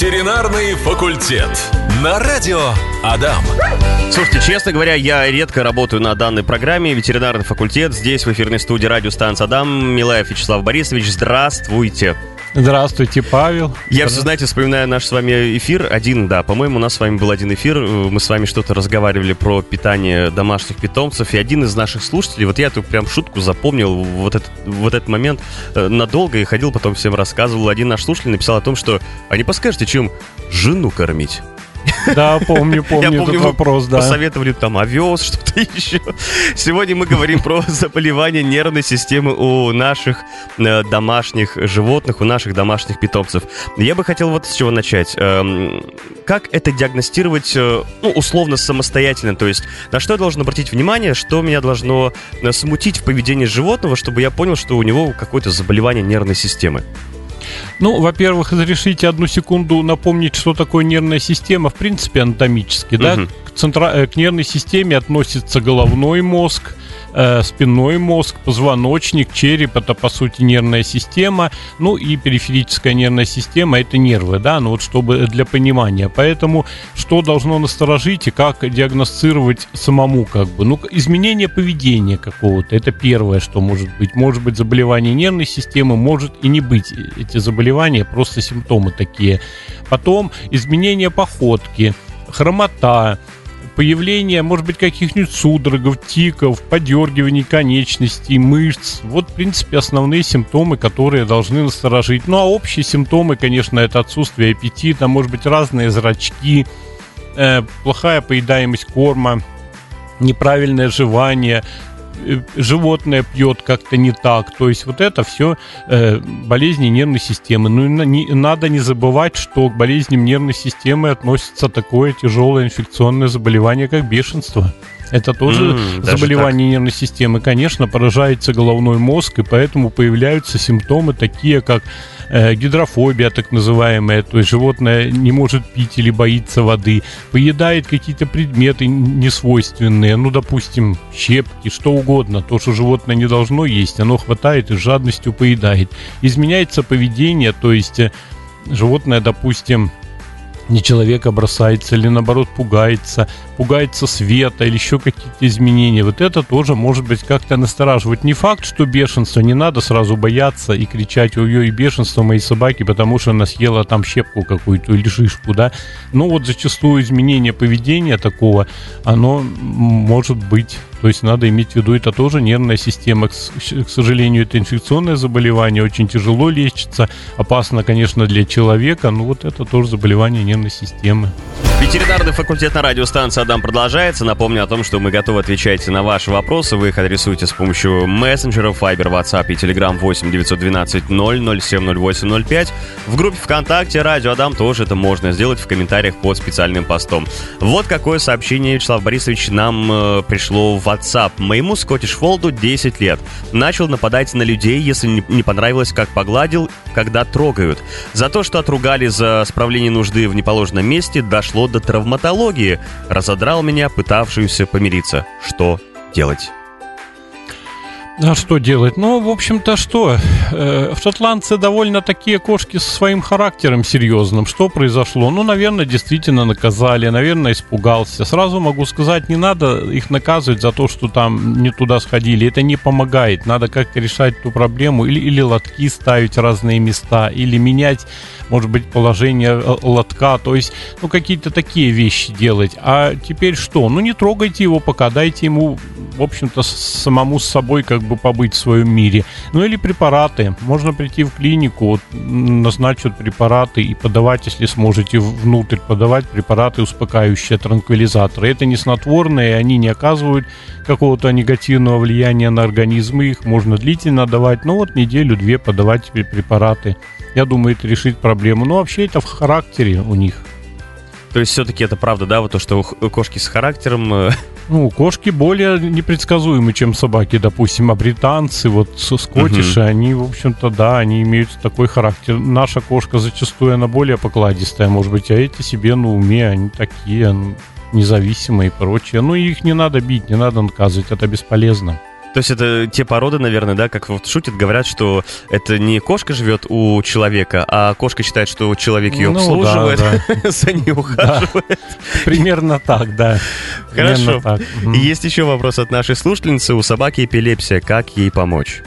Ветеринарный факультет. На радио Адам. Слушайте, честно говоря, я редко работаю на данной программе. Ветеринарный факультет. Здесь в эфирной студии радиостанция Адам. Милаев Вячеслав Борисович, здравствуйте. Здравствуйте, Павел. Я все, знаете, вспоминаю наш с вами эфир. Один, да, по-моему, у нас с вами был один эфир. Мы с вами что-то разговаривали про питание домашних питомцев. И один из наших слушателей, вот я тут прям шутку запомнил, вот этот, вот этот момент э, надолго и ходил, потом всем рассказывал. Один наш слушатель написал о том, что, а не подскажете, чем жену кормить? Да, помню, помню, Я помню этот вопрос, да. Посоветовали там овес, что-то еще. Сегодня мы говорим про заболевания нервной системы у наших э, домашних животных, у наших домашних питомцев. Я бы хотел вот с чего начать. Эм, как это диагностировать, э, ну, условно, самостоятельно? То есть на что я должен обратить внимание, что меня должно э, смутить в поведении животного, чтобы я понял, что у него какое-то заболевание нервной системы? Ну, во-первых, разрешите одну секунду напомнить, что такое нервная система, в принципе, анатомически, да? К, центра... Э, к нервной системе относится головной мозг, э, спинной мозг, позвоночник, череп это по сути нервная система, ну и периферическая нервная система это нервы, да, ну вот чтобы для понимания. Поэтому что должно насторожить и как диагностировать самому как бы, ну изменение поведения какого-то, это первое, что может быть. Может быть заболевание нервной системы, может и не быть эти заболевания, просто симптомы такие. Потом изменение походки, хромота, появление, может быть, каких-нибудь судорогов, тиков, подергиваний конечностей, мышц. Вот, в принципе, основные симптомы, которые должны насторожить. Ну, а общие симптомы, конечно, это отсутствие аппетита, может быть, разные зрачки, э, плохая поедаемость корма, неправильное жевание, животное пьет как-то не так. То есть вот это все э, болезни нервной системы. Ну и не, надо не забывать, что к болезням нервной системы относится такое тяжелое инфекционное заболевание, как бешенство. Это тоже mm, заболевание нервной системы. Конечно, поражается головной мозг, и поэтому появляются симптомы такие, как э, гидрофобия, так называемая, то есть животное не может пить или боится воды, поедает какие-то предметы несвойственные, ну, допустим, щепки, что угодно, то, что животное не должно есть, оно хватает и с жадностью поедает. Изменяется поведение, то есть э, животное, допустим, не человека бросается или наоборот пугается, пугается света или еще какие-то изменения. Вот это тоже может быть как-то настораживать. Не факт, что бешенство, не надо сразу бояться и кричать ой-ой, бешенство моей собаки, потому что она съела там щепку какую-то или шишку, да. Но вот зачастую изменение поведения такого, оно может быть то есть надо иметь в виду, это тоже нервная система. К сожалению, это инфекционное заболевание, очень тяжело лечится, опасно, конечно, для человека, но вот это тоже заболевание нервной системы. Ветеринарный факультет на радиостанции Адам продолжается. Напомню о том, что мы готовы отвечать на ваши вопросы. Вы их адресуете с помощью мессенджеров Viber, WhatsApp и Telegram 8 912 007 0805. В группе ВКонтакте Радио Адам тоже это можно сделать в комментариях под специальным постом. Вот какое сообщение, Вячеслав Борисович, нам э, пришло в WhatsApp. Моему Скоттиш Фолду 10 лет. Начал нападать на людей, если не, не понравилось, как погладил, когда трогают. За то, что отругали за справление нужды в неположенном месте, дошло до травматологии. Разодрал меня, пытавшуюся помириться. Что делать? А что делать? Ну, в общем-то, что? Э, в шотландце довольно такие кошки со своим характером серьезным. Что произошло? Ну, наверное, действительно наказали, наверное, испугался. Сразу могу сказать, не надо их наказывать за то, что там не туда сходили. Это не помогает. Надо как-то решать ту проблему. Или, или лотки ставить разные места, или менять может быть, положение э, лотка, то есть, ну, какие-то такие вещи делать. А теперь что? Ну, не трогайте его пока, дайте ему, в общем-то, самому с собой как бы побыть в своем мире. Ну, или препараты. Можно прийти в клинику, назначат препараты и подавать, если сможете внутрь подавать препараты успокаивающие, транквилизаторы. Это не снотворные, они не оказывают какого-то негативного влияния на организм, их можно длительно давать, но вот неделю-две подавать препараты. Я думаю, это решит проблему. Но вообще это в характере у них. То есть все-таки это правда, да, вот то, что кошки с характером... Ну, кошки более непредсказуемы, чем собаки, допустим, а британцы, вот скотиши, угу. они, в общем-то, да, они имеют такой характер. Наша кошка зачастую, она более покладистая, может быть, а эти себе на уме, они такие, независимые и прочее. Ну, их не надо бить, не надо наказывать, это бесполезно. То есть это те породы, наверное, да, как вот шутят, говорят, что это не кошка живет у человека, а кошка считает, что человек ее Ну, обслуживает, да, за ней ухаживает. Примерно так, да. Хорошо. Так. Есть еще вопрос от нашей слушательницы. У собаки эпилепсия. Как ей помочь?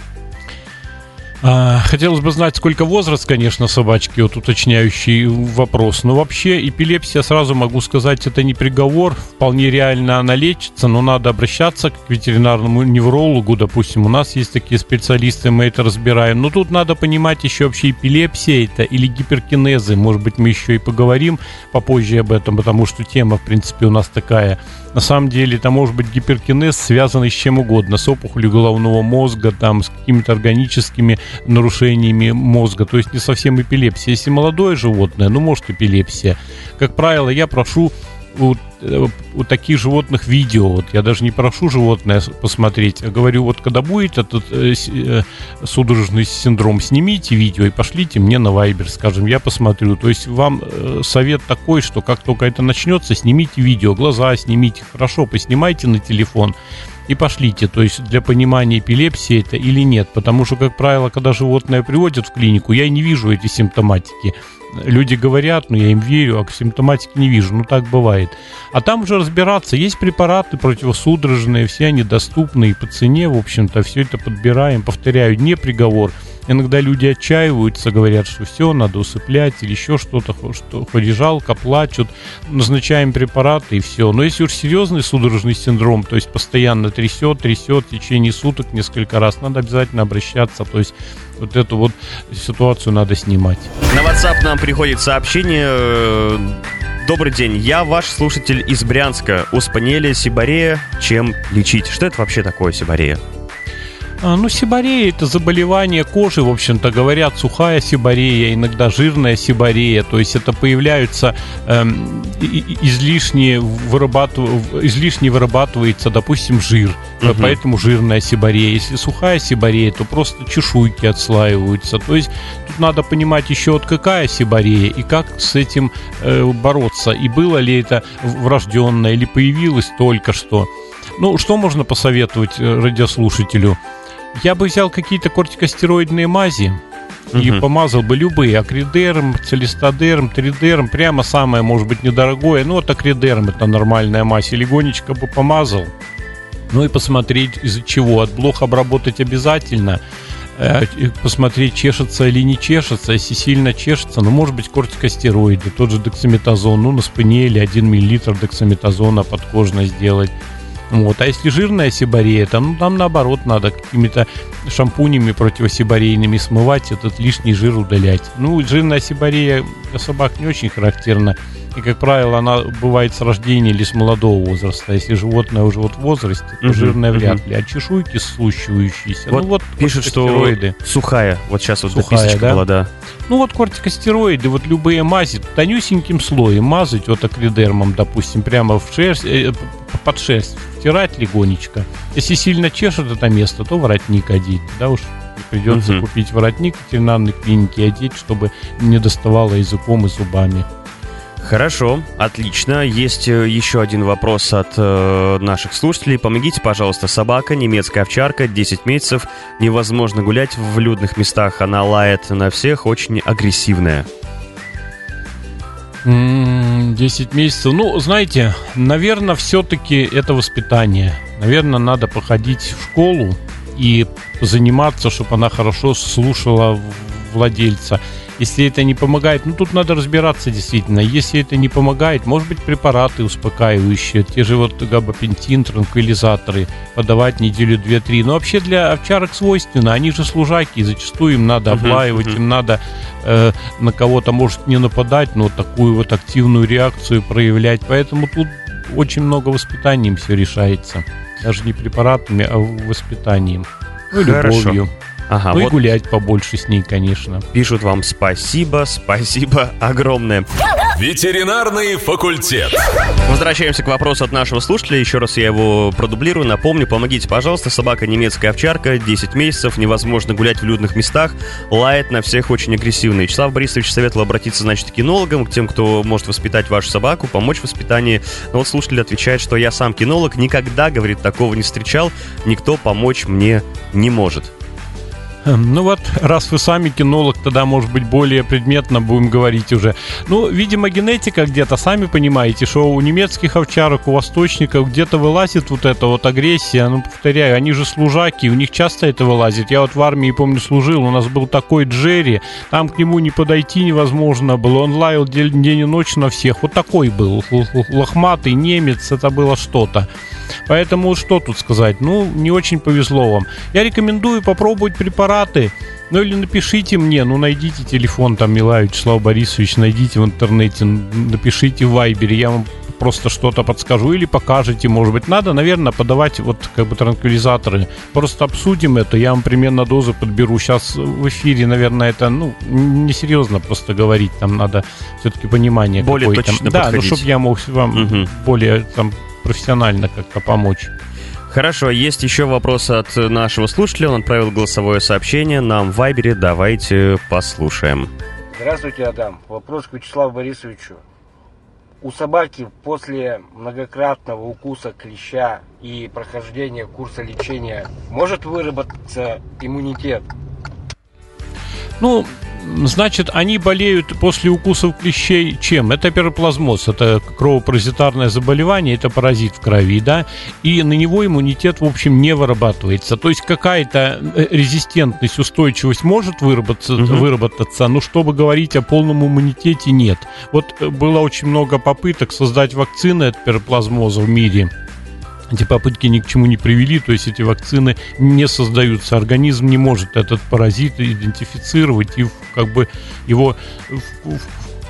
А, Хотелось бы знать, сколько возраст, конечно, собачки, вот уточняющий вопрос. Но вообще эпилепсия, сразу могу сказать, это не приговор. Вполне реально она лечится, но надо обращаться к ветеринарному неврологу. Допустим, у нас есть такие специалисты, мы это разбираем. Но тут надо понимать еще вообще эпилепсия это или гиперкинезы. Может быть, мы еще и поговорим попозже об этом, потому что тема, в принципе, у нас такая. На самом деле это может быть гиперкинез, связанный с чем угодно, с опухолью головного мозга, там, с какими-то органическими нарушениями мозга, то есть не совсем эпилепсия. Если молодое животное, ну, может, эпилепсия. Как правило, я прошу у, э, у таких животных видео, вот я даже не прошу животное посмотреть, а говорю, вот когда будет этот э, э, судорожный синдром, снимите видео и пошлите мне на Вайбер, скажем, я посмотрю. То есть вам э, совет такой, что как только это начнется, снимите видео, глаза снимите, хорошо, поснимайте на телефон и пошлите. То есть для понимания эпилепсии это или нет. Потому что, как правило, когда животное приводят в клинику, я не вижу эти симптоматики. Люди говорят, но я им верю, а симптоматики не вижу. Ну, так бывает. А там уже разбираться. Есть препараты противосудорожные, все они доступны и по цене, в общем-то, все это подбираем. Повторяю, не приговор. Иногда люди отчаиваются, говорят, что все, надо усыплять или еще что-то, что хоть и жалко, плачут. Назначаем препараты и все. Но если уж серьезный судорожный синдром, то есть постоянно трясет, трясет в течение суток несколько раз, надо обязательно обращаться. То есть вот эту вот ситуацию надо снимать. На WhatsApp нам приходит сообщение. э, Добрый день, я ваш слушатель из Брянска. У спаниеля сибарея чем лечить? Что это вообще такое сибарея? А, Ну, сибарея это заболевание кожи, в общем-то, говорят, сухая сибарея, иногда жирная сибарея, то есть это появляются эм, излишне, вырабатыв- излишне вырабатывается, допустим, жир, Мгм. поэтому жирная сибарея. Если сухая сибарея, то просто чешуйки отслаиваются. То есть тут надо понимать еще вот какая сибарея и как с этим э, бороться, и было ли это врожденное, или появилось только что. Ну, что можно посоветовать э, радиослушателю? Я бы взял какие-то кортикостероидные мази и Мгм. помазал бы любые. Акридерм, целистодерм, тридерм. Прямо самое, может быть, недорогое. Ну, вот акридерм это нормальная мазь. И легонечко бы помазал. Ну и посмотреть, из-за чего. От блох обработать обязательно. Э, Посмотреть, чешется или не чешется. Если сильно чешется, ну, может быть, кортикостероиды. Тот же дексаметазон. Ну, на спинеле 1 мл дексаметазона подкожно сделать. Вот. А если жирная сибарея, там, ну, там наоборот надо какими-то шампунями противосибарейными смывать, этот лишний жир удалять. Ну, жирная сибарея для собак не очень характерна. И, как правило, она бывает с рождения или с молодого возраста. Если животное уже вот в возрасте, то Мгм, жирное вряд мгм. ли. А чешуйки слущивающиеся. Вот ну, вот Пишет, что сухая. Вот сейчас вот Сухая, записочка да? была, да. Ну вот кортикостероиды, вот любые мази, тонюсеньким слоем мазать, вот акридермом, допустим, прямо в шерсть, э, под шерсть, втирать легонечко. Если сильно чешет это место, то воротник одеть, да уж придется Мгм. купить воротник в ветеринарной клинике одеть, чтобы не доставало языком и зубами. Хорошо, отлично. Есть э, еще один вопрос от э, наших слушателей. Помогите, пожалуйста, собака, немецкая овчарка, 10 месяцев. Невозможно гулять в людных местах. Она лает на всех, очень агрессивная. М, 10 месяцев. Ну, знаете, наверное, все-таки это воспитание. Наверное, надо походить в школу и заниматься, чтобы она хорошо слушала владельца. Если это не помогает, ну тут надо разбираться действительно. Если это не помогает, может быть препараты успокаивающие, те же вот габапентин, транквилизаторы подавать неделю, две, три. Но вообще для овчарок свойственно, они же служаки, зачастую им надо облаивать, мгм. им надо э, на кого-то может не нападать, но такую вот активную реакцию проявлять. Поэтому тут очень много воспитанием все решается. Даже не препаратами, а воспитанием. Ну Хорошо. любовью. Ага, ну и вот гулять побольше с ней, конечно. пишут вам спасибо, спасибо огромное. Ветеринарный факультет. Возвращаемся к вопросу от нашего слушателя. Еще раз я его продублирую. Напомню, помогите, пожалуйста. Собака немецкая овчарка, 10 месяцев, невозможно гулять в людных местах, лает на всех очень агрессивно. Вячеслав Борисович советовал обратиться, значит, к кинологам, к тем, кто может воспитать вашу собаку, помочь в воспитании. Но вот слушатель отвечает, что я сам кинолог, никогда, говорит, такого не встречал, никто помочь мне не может. Эм, ну вот, раз вы сами кинолог, тогда, может быть, более предметно будем говорить уже. Ну, видимо, генетика где-то, сами понимаете, что у немецких овчарок, у восточников где-то вылазит вот эта вот агрессия. Ну, повторяю, они же служаки, у них часто это вылазит. Я вот в армии, помню, служил, у нас был такой Джерри, там к нему не подойти невозможно было, он лаял день, день и ночь на всех. Вот такой был, лохматый немец, это было что-то. Поэтому что тут сказать? Ну, не очень повезло вам. Я рекомендую попробовать препараты. Ну или напишите мне, ну найдите телефон там Милая Вячеслав Борисович, найдите в интернете, напишите в Вайбере, я вам просто что-то подскажу или покажете, может быть. Надо, наверное, подавать вот как бы транквилизаторы. Просто обсудим это, я вам примерно дозы подберу. Сейчас в эфире, наверное, это, ну, несерьезно просто говорить, там надо все-таки понимание Более точно Да, ну, чтобы я мог вам угу. более там профессионально как-то помочь. Хорошо, есть еще вопрос от нашего слушателя. Он отправил голосовое сообщение нам в Вайбере. Давайте послушаем. Здравствуйте, Адам. Вопрос к Вячеславу Борисовичу. У собаки после многократного укуса клеща и прохождения курса лечения может выработаться иммунитет? Ну, Значит, они болеют после укусов клещей чем? Это пироплазмоз, это кровопаразитарное заболевание, это паразит в крови, да, и на него иммунитет, в общем, не вырабатывается. То есть какая-то э, резистентность, устойчивость может выработаться, угу. выработаться, но чтобы говорить о полном иммунитете, нет. Вот э, было очень много попыток создать вакцины от пироплазмоза в мире эти попытки ни к чему не привели, то есть эти вакцины не создаются, организм не может этот паразит идентифицировать и как бы его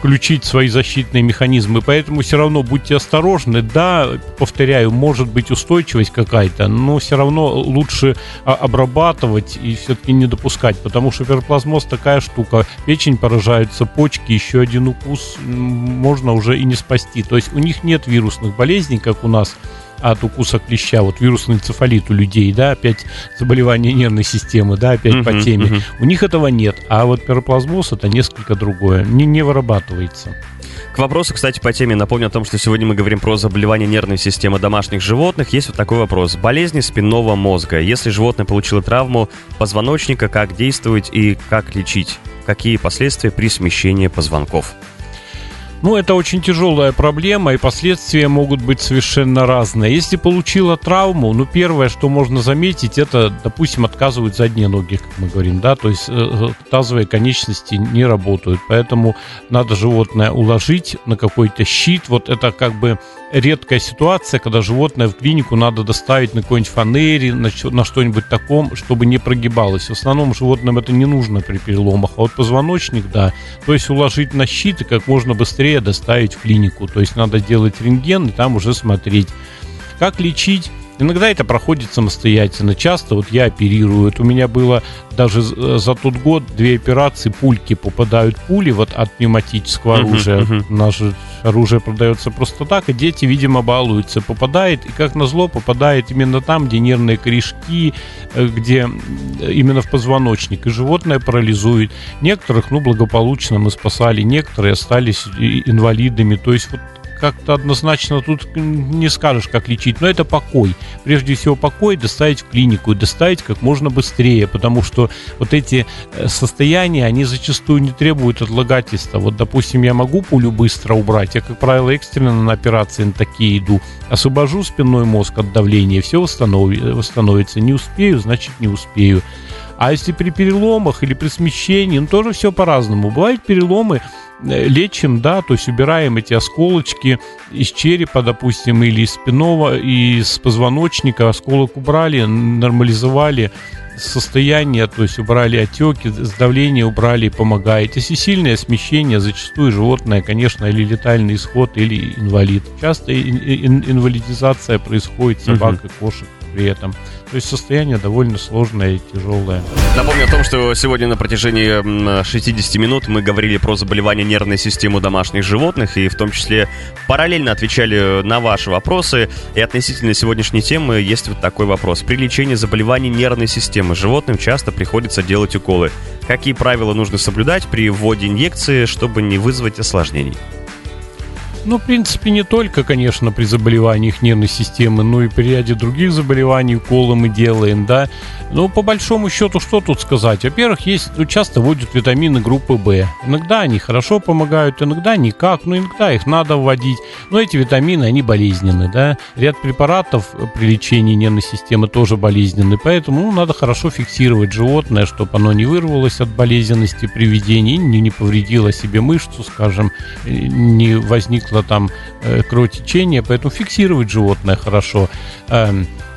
включить свои защитные механизмы, поэтому все равно будьте осторожны. Да, повторяю, может быть устойчивость какая-то, но все равно лучше а, обрабатывать и все-таки не допускать, потому что пероплазмоз такая штука. Печень поражается, почки, еще один укус можно уже и не спасти. То есть у них нет вирусных болезней, как у нас, от укуса клеща, вот вирусный энцефалит у людей, да, опять заболевание нервной системы, да, опять uh-huh, по теме. Uh-huh. У них этого нет, а вот пироплазмоз это несколько другое, не, не вырабатывается. К вопросу, кстати, по теме напомню о том, что сегодня мы говорим про заболевание нервной системы домашних животных. Есть вот такой вопрос. Болезни спинного мозга. Если животное получило травму позвоночника, как действовать и как лечить? Какие последствия при смещении позвонков? Ну, это очень тяжелая проблема, и последствия могут быть совершенно разные. Если получила травму, ну, первое, что можно заметить, это, допустим, отказывают задние ноги, как мы говорим, да, то есть э, э, тазовые конечности не работают, поэтому надо животное уложить на какой-то щит. Вот это как бы редкая ситуация, когда животное в клинику надо доставить на какой-нибудь фанере, на, на что-нибудь таком, чтобы не прогибалось. В основном животным это не нужно при переломах, а вот позвоночник, да. То есть уложить на щит и как можно быстрее доставить в клинику. То есть надо делать рентген и там уже смотреть. Как лечить? Иногда это проходит самостоятельно. Часто вот я оперирую. Вот у меня было даже за тот год две операции, пульки попадают пули вот от пневматического оружия. Uh-huh, uh-huh. Наше оружие продается просто так, и дети, видимо, балуются. Попадает, и как назло, попадает именно там, где нервные корешки, э, где именно в позвоночник. И животное парализует. Некоторых, ну, благополучно мы спасали, некоторые остались инвалидами. То есть вот как-то однозначно тут не скажешь, как лечить, но это покой. Прежде всего покой доставить в клинику доставить как можно быстрее, потому что вот эти э, состояния, они зачастую не требуют отлагательства. Вот, допустим, я могу пулю быстро убрать, я, как правило, экстренно на операции на такие иду, освобожу спинной мозг от давления, все восстановится. Не успею, значит не успею. А если при переломах или при смещении, ну тоже все по-разному. Бывают переломы, э, лечим, да, то есть убираем эти осколочки из черепа, допустим, или из спинного, из позвоночника, осколок убрали, нормализовали состояние, то есть убрали отеки, давление убрали, помогает. Если сильное смещение, зачастую животное, конечно, или летальный исход, или инвалид. Часто ин- ин- инвалидизация происходит собак uh-huh. и кошек. При этом. То есть состояние довольно сложное и тяжелое. Напомню о том, что сегодня на протяжении 60 минут мы говорили про заболевания нервной системы домашних животных и в том числе параллельно отвечали на ваши вопросы. И относительно сегодняшней темы есть вот такой вопрос. При лечении заболеваний нервной системы животным часто приходится делать уколы. Какие правила нужно соблюдать при вводе инъекции, чтобы не вызвать осложнений? Ну, в принципе, не только, конечно, при заболеваниях нервной системы, но и при ряде других заболеваний уколы мы делаем, да. Но по большому счету, что тут сказать? Во-первых, есть, ну, часто вводят витамины группы В. Иногда они хорошо помогают, иногда никак, но иногда их надо вводить. Но эти витамины, они болезненны, да. Ряд препаратов при лечении нервной системы тоже болезненны, поэтому ну, надо хорошо фиксировать животное, чтобы оно не вырвалось от болезненности при ведении, не, не повредило себе мышцу, скажем, не возникло возникло там э, кровотечение, поэтому фиксировать животное хорошо.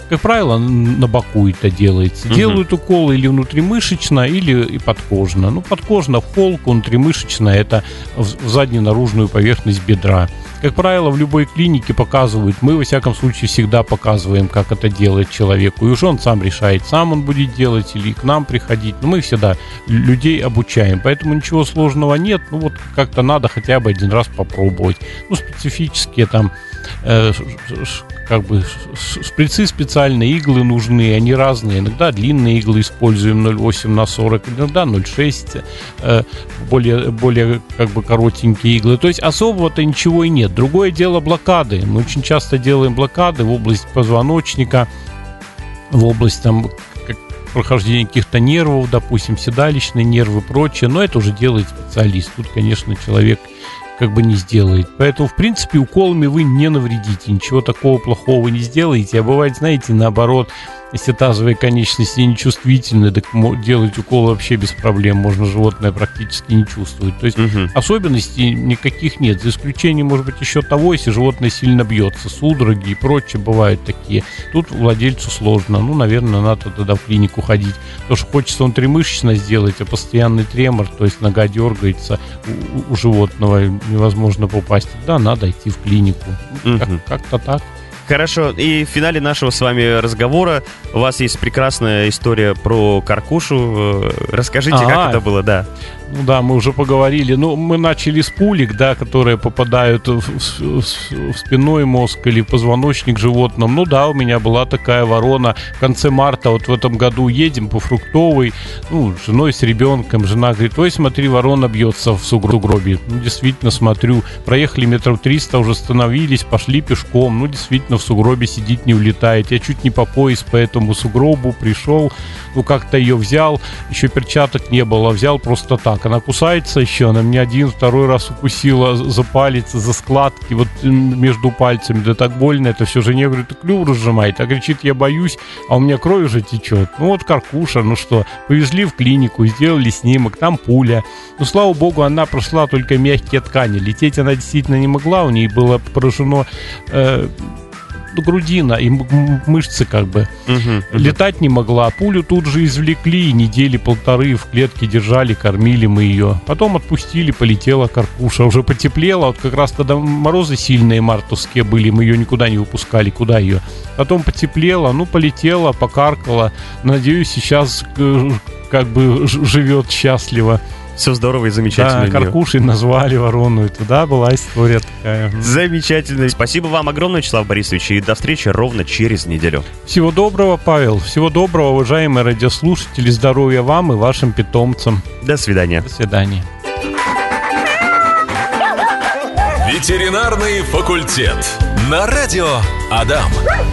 Как правило, на боку это делается. Угу. Делают уколы или внутримышечно, или и подкожно. Ну, подкожно в холку, внутримышечно это в заднюю наружную поверхность бедра. Как правило, в любой клинике показывают, мы, во всяком случае, всегда показываем, как это делать человеку. И уже он сам решает, сам он будет делать или к нам приходить. Но мы всегда людей обучаем, поэтому ничего сложного нет. Ну вот как-то надо хотя бы один раз попробовать. Ну, специфические там э, как бы шприцы специальные, иглы нужны, они разные. Иногда длинные иглы используем 0,8 на 40, иногда 0,6, э, более, более как бы коротенькие иглы. То есть особого-то ничего и нет. Другое дело блокады. Мы очень часто делаем блокады в область позвоночника, в область там прохождения каких-то нервов, допустим, седалищные нервы и прочее, но это уже делает специалист. Тут, конечно, человек как бы не сделает. Поэтому, в принципе, уколами вы не навредите, ничего такого плохого не сделаете. А бывает, знаете, наоборот, если тазовые конечности нечувствительны, так делать укол вообще без проблем. Можно животное практически не чувствовать. То есть угу. особенностей никаких нет. За исключением, может быть, еще того, если животное сильно бьется. Судороги и прочее бывают такие. Тут владельцу сложно. Ну, наверное, надо тогда в клинику ходить. Потому что хочется он тремышечно сделать, а постоянный тремор, то есть нога дергается у, у животного, невозможно попасть. Да, надо идти в клинику. Угу. Как- как-то так. Хорошо, и в финале нашего с вами разговора у вас есть прекрасная история про каркушу. Э, расскажите, А-а-а. как это было, да. Ну да, мы уже поговорили. Ну, мы начали с пулек, да, которые попадают в, в, в спинной мозг или позвоночник животным. Ну да, у меня была такая ворона в конце марта. Вот в этом году едем по фруктовой, ну, с женой, с ребенком. Жена говорит, ой, смотри, ворона бьется в сугробе. Ну, действительно, смотрю. Проехали метров 300, уже остановились, пошли пешком. Ну, действительно, в сугробе сидит, не улетает. Я чуть не по пояс по этому сугробу пришел. Ну, как-то ее взял. Еще перчаток не было. Взял просто так она кусается еще, она меня один, второй раз укусила за палец, за складки, вот между пальцами, да так больно, это все жене, говорю, ты клюв разжимает, а кричит, я боюсь, а у меня кровь уже течет. Ну вот каркуша, ну что, повезли в клинику, сделали снимок, там пуля. Ну, слава богу, она прошла только мягкие ткани, лететь она действительно не могла, у нее было поражено э, грудина и мышцы как бы. Угу, Летать не могла. Пулю тут же извлекли, недели полторы в клетке держали, кормили мы ее. Потом отпустили, полетела каркуша. Уже потеплело. Вот как раз когда морозы сильные мартовские были, мы ее никуда не выпускали. Куда ее? Потом потеплело, ну, полетела, покаркала. Надеюсь, сейчас э, как бы живет счастливо. Все здорово и замечательно. Да, Каркушей назвали ворону, и туда была история такая. Замечательно. Спасибо вам огромное, Вячеслав Борисович, и до встречи ровно через неделю. Всего доброго, Павел. Всего доброго, уважаемые радиослушатели. Здоровья вам и вашим питомцам. До свидания. До свидания. Ветеринарный факультет. На радио Адам.